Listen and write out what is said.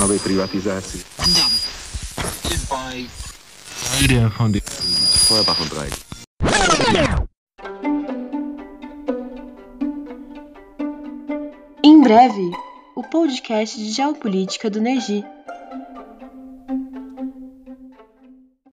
novej privatizácii. Feuerbach Em breve, o podcast de geopolítica do Neji.